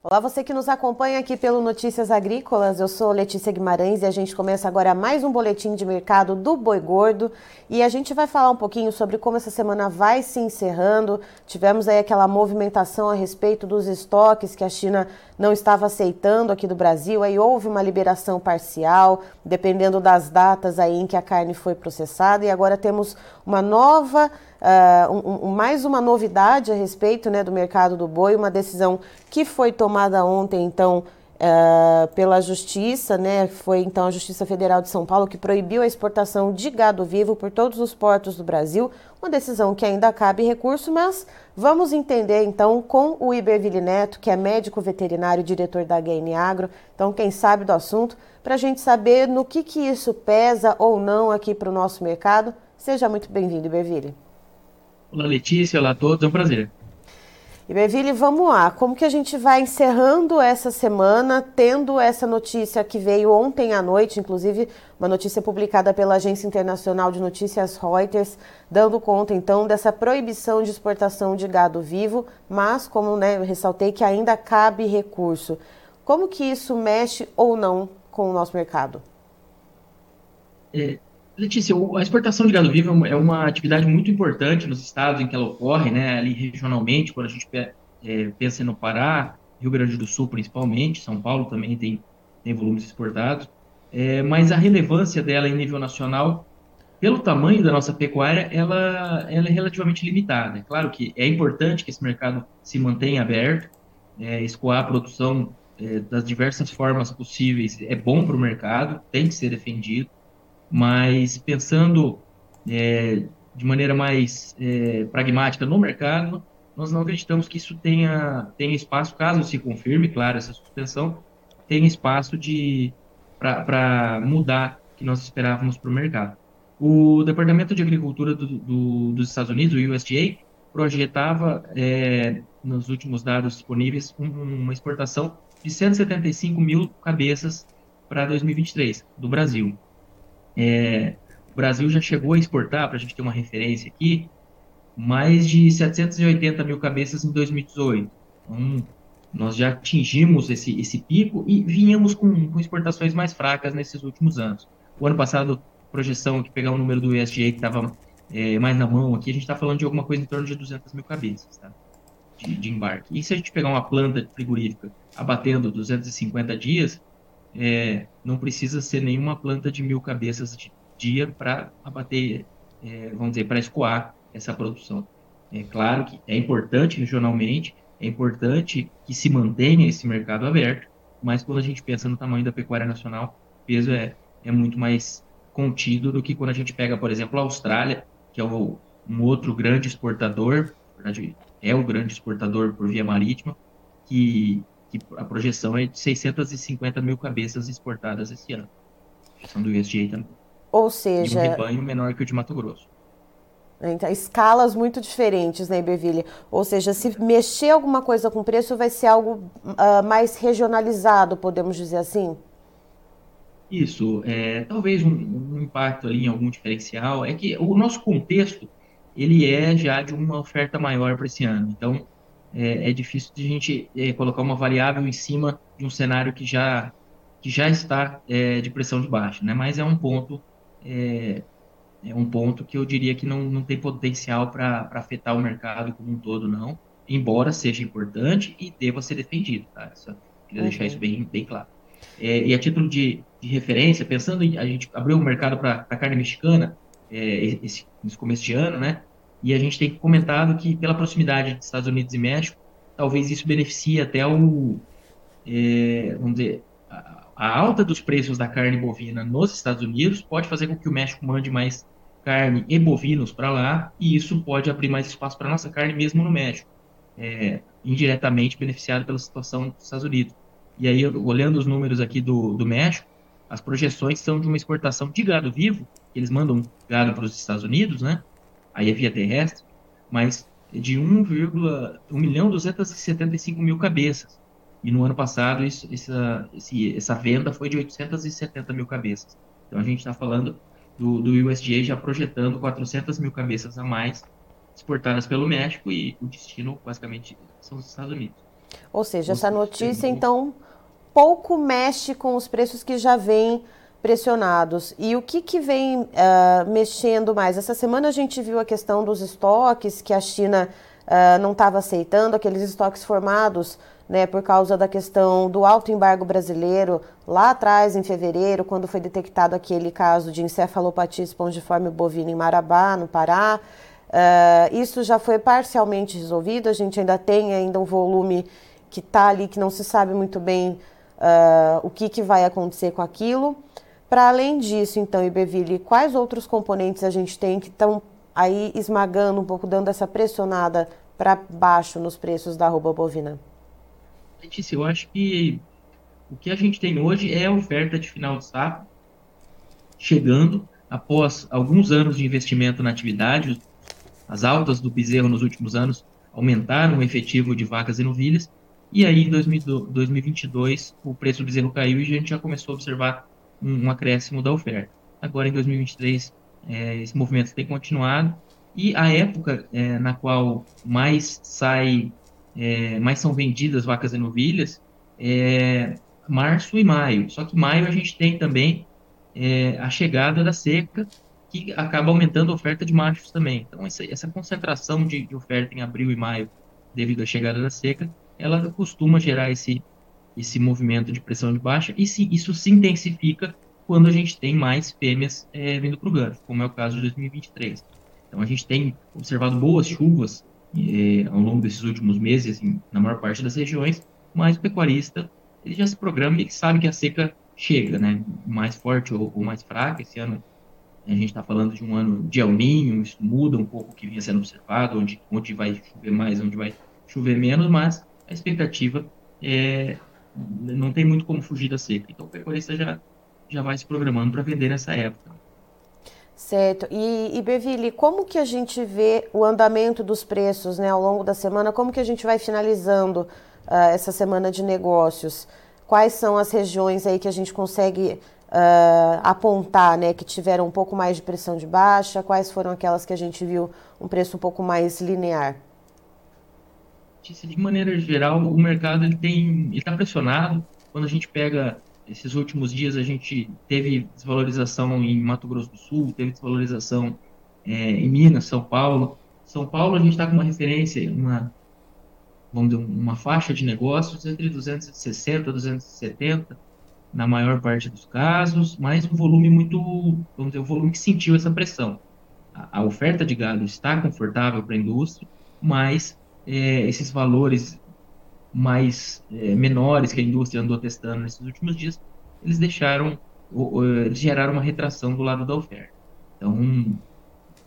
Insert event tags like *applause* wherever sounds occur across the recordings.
Olá, você que nos acompanha aqui pelo Notícias Agrícolas. Eu sou Letícia Guimarães e a gente começa agora mais um boletim de mercado do Boi Gordo. E a gente vai falar um pouquinho sobre como essa semana vai se encerrando. Tivemos aí aquela movimentação a respeito dos estoques que a China não estava aceitando aqui do Brasil. Aí houve uma liberação parcial, dependendo das datas aí em que a carne foi processada. E agora temos uma nova uh, um, um, mais uma novidade a respeito né, do mercado do boi, uma decisão que foi tomada ontem, então, uh, pela Justiça, né, foi então a Justiça Federal de São Paulo que proibiu a exportação de gado vivo por todos os portos do Brasil, uma decisão que ainda cabe recurso, mas vamos entender então com o Iberville Neto, que é médico veterinário e diretor da HN Agro, então quem sabe do assunto, para a gente saber no que, que isso pesa ou não aqui para o nosso mercado. Seja muito bem-vindo, Iberville. Olá, Letícia. Olá a todos. É um prazer. Iberville, vamos lá. Como que a gente vai encerrando essa semana, tendo essa notícia que veio ontem à noite, inclusive uma notícia publicada pela Agência Internacional de Notícias Reuters, dando conta então dessa proibição de exportação de gado vivo, mas como né, eu ressaltei que ainda cabe recurso. Como que isso mexe ou não com o nosso mercado? É, Letícia, a exportação de gado vivo é uma atividade muito importante nos estados em que ela ocorre, né, ali regionalmente, quando a gente é, pensa no Pará, Rio Grande do Sul principalmente, São Paulo também tem, tem volumes exportados, é, mas a relevância dela em nível nacional, pelo tamanho da nossa pecuária, ela, ela é relativamente limitada. É claro que é importante que esse mercado se mantenha aberto, é, escoar a produção é, das diversas formas possíveis. É bom para o mercado, tem que ser defendido, mas pensando é, de maneira mais é, pragmática no mercado, nós não acreditamos que isso tenha, tenha espaço, caso se confirme, claro, essa suspensão, tenha espaço de para mudar o que nós esperávamos para o mercado. O Departamento de Agricultura do, do, dos Estados Unidos, o USDA, projetava, é, nos últimos dados disponíveis, um, uma exportação de 175 mil cabeças para 2023 do Brasil. É, o Brasil já chegou a exportar, para a gente ter uma referência aqui, mais de 780 mil cabeças em 2018. Então, nós já atingimos esse, esse pico e vinhamos com, com exportações mais fracas nesses últimos anos. O ano passado, projeção que pegar o número do USDA que estava é, mais na mão aqui, a gente está falando de alguma coisa em torno de 200 mil cabeças tá? de, de embarque. E se a gente pegar uma planta frigorífica abatendo 250 dias, é, não precisa ser nenhuma planta de mil cabeças de dia para abater, é, vamos dizer, para escoar essa produção. É claro que é importante regionalmente, é importante que se mantenha esse mercado aberto, mas quando a gente pensa no tamanho da pecuária nacional, o peso é, é muito mais contido do que quando a gente pega, por exemplo, a Austrália, que é o, um outro grande exportador, na verdade, é o grande exportador por via marítima, que que a projeção é de 650 mil cabeças exportadas esse ano. Projeção do USDA também. Ou seja... E um rebanho menor que o de Mato Grosso. Então, escalas muito diferentes, né, Iberville? Ou seja, se mexer alguma coisa com preço, vai ser algo uh, mais regionalizado, podemos dizer assim? Isso. É, talvez um, um, impacto ali em algum diferencial. É que o nosso contexto, ele é já de uma oferta maior para esse ano. Então, é, é difícil de a gente é, colocar uma variável em cima de um cenário que já, que já está é, de pressão de baixa, né? Mas é um ponto é, é um ponto que eu diria que não, não tem potencial para afetar o mercado como um todo, não. Embora seja importante e deva ser defendido, tá? Só queria uhum. deixar isso bem, bem claro. É, e a título de, de, referência, pensando em a gente abriu o mercado para a carne mexicana é, esse, nesse começo de ano, né? E a gente tem comentado que, pela proximidade de Estados Unidos e México, talvez isso beneficie até o, é, vamos dizer, a, a, alta dos preços da carne bovina nos Estados Unidos pode fazer com que o México mande mais carne e bovinos para lá, e isso pode abrir mais espaço para nossa carne mesmo no México, é, indiretamente beneficiado pela situação dos Estados Unidos. E aí, olhando os números aqui do, do México, as projeções são de uma exportação de gado vivo, eles mandam gado para os Estados Unidos, né? Aí é via terrestre, mas de 1, 1 milhão 275 mil cabeças. E no ano passado isso, essa, esse, essa venda foi de 870 mil cabeças. Então a gente está falando do, do USDA já projetando 400 mil cabeças a mais exportadas pelo México e o destino basicamente são os Estados Unidos. Ou seja, essa notícia, então, pouco mexe com os preços que já vêm pressionados. E o que, que vem uh, mexendo mais? Essa semana a gente viu a questão dos estoques que a China uh, não estava aceitando, aqueles estoques formados né, por causa da questão do alto embargo brasileiro lá atrás, em fevereiro, quando foi detectado aquele caso de encefalopatia espongiforme bovina em Marabá, no Pará. Uh, isso já foi parcialmente resolvido, a gente ainda tem ainda um volume que está ali, que não se sabe muito bem o que, que vai acontecer com aquilo. Para além disso, então, Iberville, quais outros componentes a gente tem que estão aí esmagando um pouco, dando essa pressionada para baixo nos preços da arroba bovina? Letícia, eu acho que o que a gente tem hoje é a oferta de final de safra chegando após alguns anos de investimento na atividade. As altas do bezerro nos últimos anos aumentaram o efetivo de vacas e novilhas. E aí, em 2022, o preço do bezerro caiu e a gente já começou a observar um, um acréscimo da oferta. Agora, em 2023, é, esse movimento tem continuado e a época é, na qual mais sai, é, mais são vendidas vacas e novilhas é março e maio. Só que maio a gente tem também é, a chegada da seca, que acaba aumentando a oferta de machos também. Então, essa, essa concentração de, de, oferta em abril e maio, devido à chegada da seca, ela costuma gerar esse, esse movimento de pressão de baixa, e se, isso se intensifica quando a gente tem mais fêmeas é, vindo para o gancho, como é o caso de 2023. Então a gente tem observado boas chuvas é, ao longo desses últimos meses, assim, na maior parte das regiões, mas o pecuarista ele já se programa e sabe que a seca chega, né? Mais forte ou, ou mais fraca. Esse ano a gente está falando de um ano de El Ninho, isso muda um pouco o que vinha sendo observado, onde, onde vai chover mais, onde vai chover menos, mas a expectativa é não tem muito como fugir da seca. Então o pecuarista já, já vai se programando para vender nessa época. Certo. E, e Beville, como que a gente vê o andamento dos preços né, ao longo da semana? Como que a gente vai finalizando uh, essa semana de negócios? Quais são as regiões aí que a gente consegue uh, apontar, né, que tiveram um pouco mais de pressão de baixa? Quais foram aquelas que a gente viu um preço um pouco mais linear? De maneira geral, o mercado ele tem, está pressionado. Quando a gente pega esses últimos dias, a gente teve desvalorização em Mato Grosso do Sul, teve desvalorização é, em Minas, São Paulo. São Paulo a gente está com uma referência, uma vamos dizer, uma faixa de negócios entre 260 e 270 na maior parte dos casos, mas um volume muito, vamos dizer, um volume que sentiu essa pressão. A, a oferta de gado está confortável para a indústria, mas é, esses valores mais é, menores que a indústria andou testando nesses últimos dias, eles deixaram, eles geraram uma retração do lado da oferta. Então,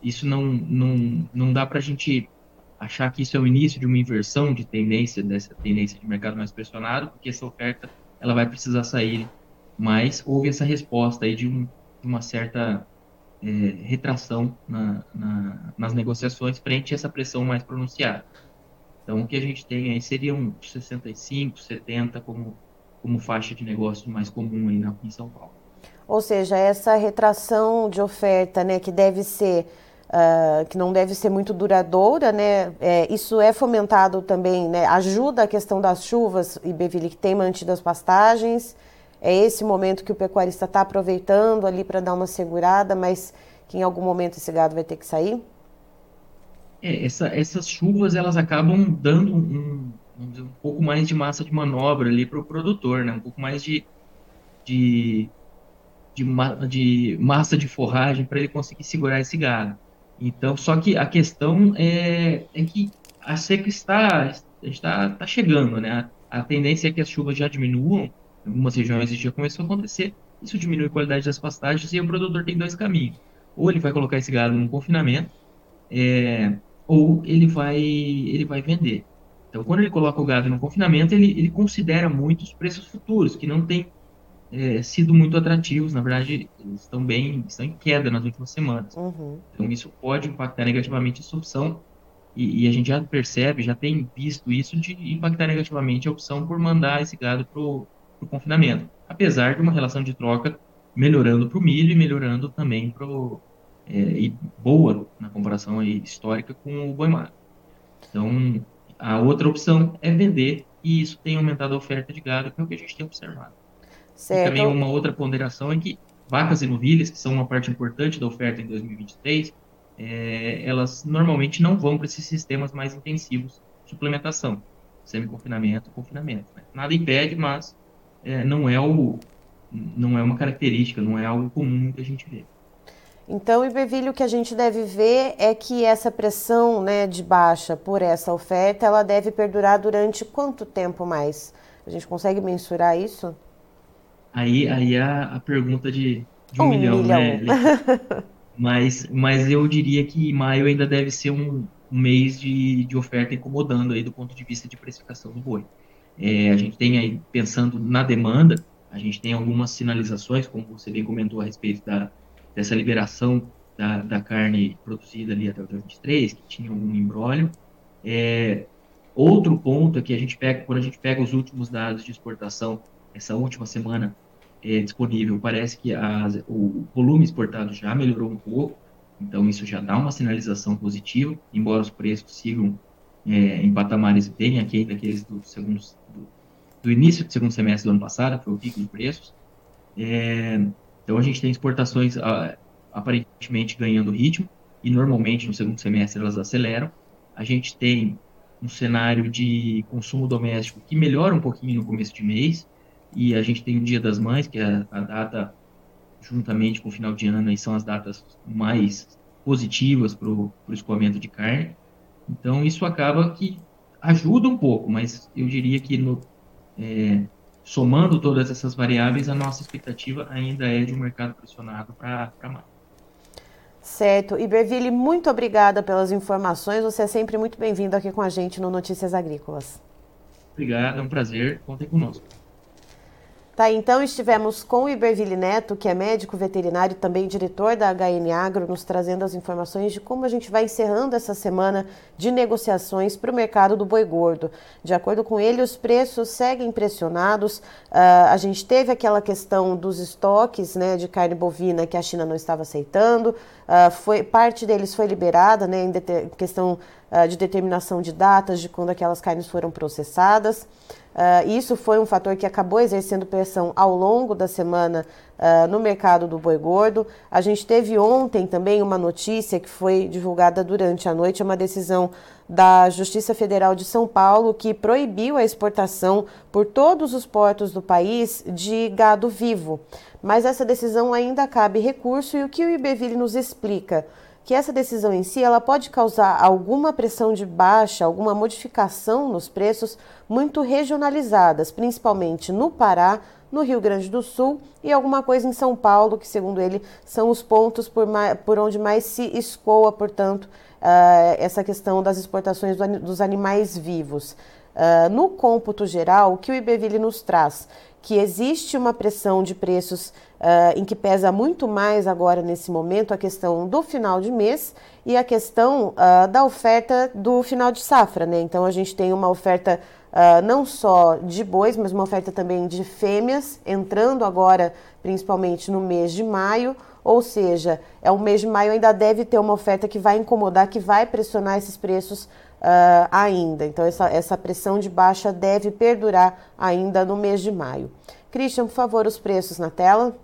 isso não, não, não dá para a gente achar que isso é o início de uma inversão de tendência, dessa tendência de mercado mais pressionado, porque essa oferta ela vai precisar sair. Mas houve essa resposta aí de, um, uma certa é, retração na, na, nas negociações frente a essa pressão mais pronunciada. Então, o que a gente tem aí seriam 65, 70 como, como faixa de negócio mais comum aí na, em São Paulo. Ou seja, essa retração de oferta, né, que deve ser, uh, que não deve ser muito duradoura, né, é, isso é fomentado também, né, ajuda a questão das chuvas, e Beville, que tem mantido as pastagens, é esse momento que o pecuarista está aproveitando ali para dar uma segurada, mas que em algum momento esse gado vai ter que sair? É, essa, essas chuvas elas acabam dando um, dizer, um pouco mais de massa de manobra ali para o produtor, né? Um pouco mais de, de, de, de massa de forragem para ele conseguir segurar esse gado. Então, só que a questão é, é que a seca está, está, está chegando, né? A, a tendência é que as chuvas já diminuam, em algumas regiões já começou a acontecer, isso diminui a qualidade das pastagens e o produtor tem dois caminhos. Ou ele vai colocar esse gado num confinamento, é, ou ele vai, ele vai vender. Então, quando ele coloca o gado no confinamento, ele, ele considera muito os preços futuros, que não têm é, sido muito atrativos, na verdade, eles estão bem, estão em queda nas últimas semanas. Uhum. Então, isso pode impactar negativamente essa opção, e, e, a gente já percebe, já tem visto isso, de impactar negativamente a opção por mandar esse gado para o confinamento, apesar de uma relação de troca melhorando para o milho e melhorando também para o é, e boa na comparação histórica com o boi magro. Então, a outra opção é vender e isso tem aumentado a oferta de gado, que é o que a gente tem observado. Certo. E também uma outra ponderação é que vacas e novilhas, que são uma parte importante da oferta em 2023, é, elas normalmente não vão para esses sistemas mais intensivos de suplementação, semi-confinamento, confinamento. Né? Nada impede, mas é, não é o não é uma característica, não é algo comum que a gente vê. Então, Iberville, o que a gente deve ver é que essa pressão né, de baixa por essa oferta, ela deve perdurar durante quanto tempo mais? A gente consegue mensurar isso? Aí, aí é a pergunta de, de um, um milhão, milhão, né? *laughs* mas, mas eu diria que maio ainda deve ser um, um mês de, de oferta incomodando aí do ponto de vista de precificação do boi. É, a gente tem aí, pensando na demanda, a gente tem algumas sinalizações, como você bem comentou a respeito da, dessa liberação da, da carne produzida ali até o dia 23, que tinha algum embrólio. É, outro ponto é que a gente pega, quando a gente pega os últimos dados de exportação, essa última semana é, disponível, parece que as, o volume exportado já melhorou um pouco, então isso já dá uma sinalização positiva, embora os preços sigam é, em patamares bem aquém daqueles do, segundo, do, do, início do segundo semestre do ano passado, foi o pico de preços. É, então a gente tem exportações aparentemente ganhando ritmo e normalmente no segundo semestre elas aceleram. A gente tem um cenário de consumo doméstico que melhora um pouquinho no começo de mês e a gente tem o Dia das Mães, que é a data juntamente com o final de ano, e são as datas mais positivas para o escoamento de carne. Então isso acaba que ajuda um pouco, mas eu diria que no, é, somando todas essas variáveis, a nossa expectativa ainda é de um mercado pressionado para mais. Certo. Iberville, muito obrigada pelas informações. Você é sempre muito bem-vindo aqui com a gente no Notícias Agrícolas. Obrigado, é um prazer. Contem conosco. Tá, então estivemos com o Iberville Neto, que é médico veterinário e também diretor da HN Agro, nos trazendo as informações de como a gente vai encerrando essa semana de negociações para o mercado do boi gordo. De acordo com ele, os preços seguem pressionados. Uh, a gente teve aquela questão dos estoques né, de carne bovina que a China não estava aceitando. Uh, foi, parte deles foi liberada né, em questão uh, de determinação de datas de quando aquelas carnes foram processadas. Uh, isso foi um fator que acabou exercendo pressão ao longo da semana no mercado do boi gordo. A gente teve ontem também uma notícia que foi divulgada durante a noite, uma decisão da Justiça Federal de São Paulo que proibiu a exportação por todos os portos do país de gado vivo. Mas essa decisão ainda cabe recurso e o que o Iberville nos explica? que essa decisão em si ela pode causar alguma pressão de baixa, alguma modificação nos preços muito regionalizadas, principalmente no Pará, no Rio Grande do Sul e alguma coisa em São Paulo, que segundo ele são os pontos por, mais, por onde mais se escoa, portanto, uh, essa questão das exportações do, dos animais vivos. Uh, no cômputo geral, o que o Iberville nos traz? Que existe uma pressão de preços uh, em que pesa muito mais agora nesse momento a questão do final de mês e a questão da oferta do final de safra, né? Então a gente tem uma oferta uh, não só de bois, mas uma oferta também de fêmeas entrando agora, principalmente no mês de maio. Ou seja, é o mês de maio ainda deve ter uma oferta que vai incomodar, que vai pressionar esses preços uh, ainda. Então, essa, essa pressão de baixa deve perdurar ainda no mês de maio. Christian, por favor, os preços na tela.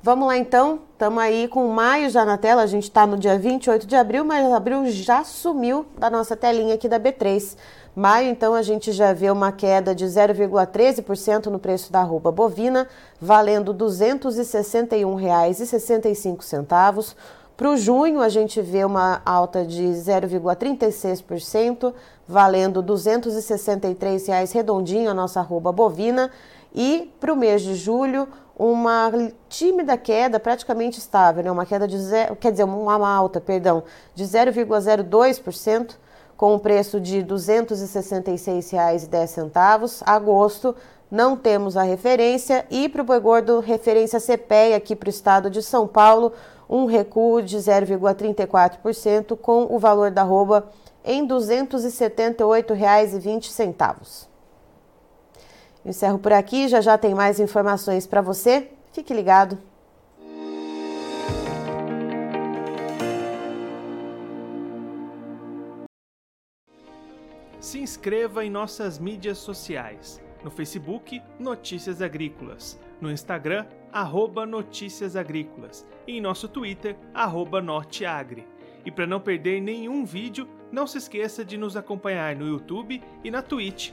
Vamos lá então, estamos aí com maio já na tela, a gente está no dia 28 de abril, mas abril já sumiu da nossa telinha aqui da B3. Maio, então, a gente já vê uma queda de 0,13% no preço da arroba bovina, valendo R$ 261,65. Para o junho, a gente vê uma alta de 0,36%, valendo R$ 263,00 redondinho a nossa arroba bovina. E para o mês de julho, uma tímida queda, praticamente estável, né? uma queda de zero, quer dizer, uma alta, perdão, de 0,02%, com o preço de R$ 266,10. Agosto, não temos a referência. E para o boi gordo, referência CPEA aqui para o estado de São Paulo, um recuo de 0,34%, com o valor da arroba em R$ 278,20. Encerro por aqui, já já tem mais informações para você. Fique ligado. Se inscreva em nossas mídias sociais. No Facebook, Notícias Agrícolas. No Instagram, arroba Notícias Agrícolas. E em nosso Twitter, arroba Norteagri. E para não perder nenhum vídeo, não se esqueça de nos acompanhar no YouTube e na Twitch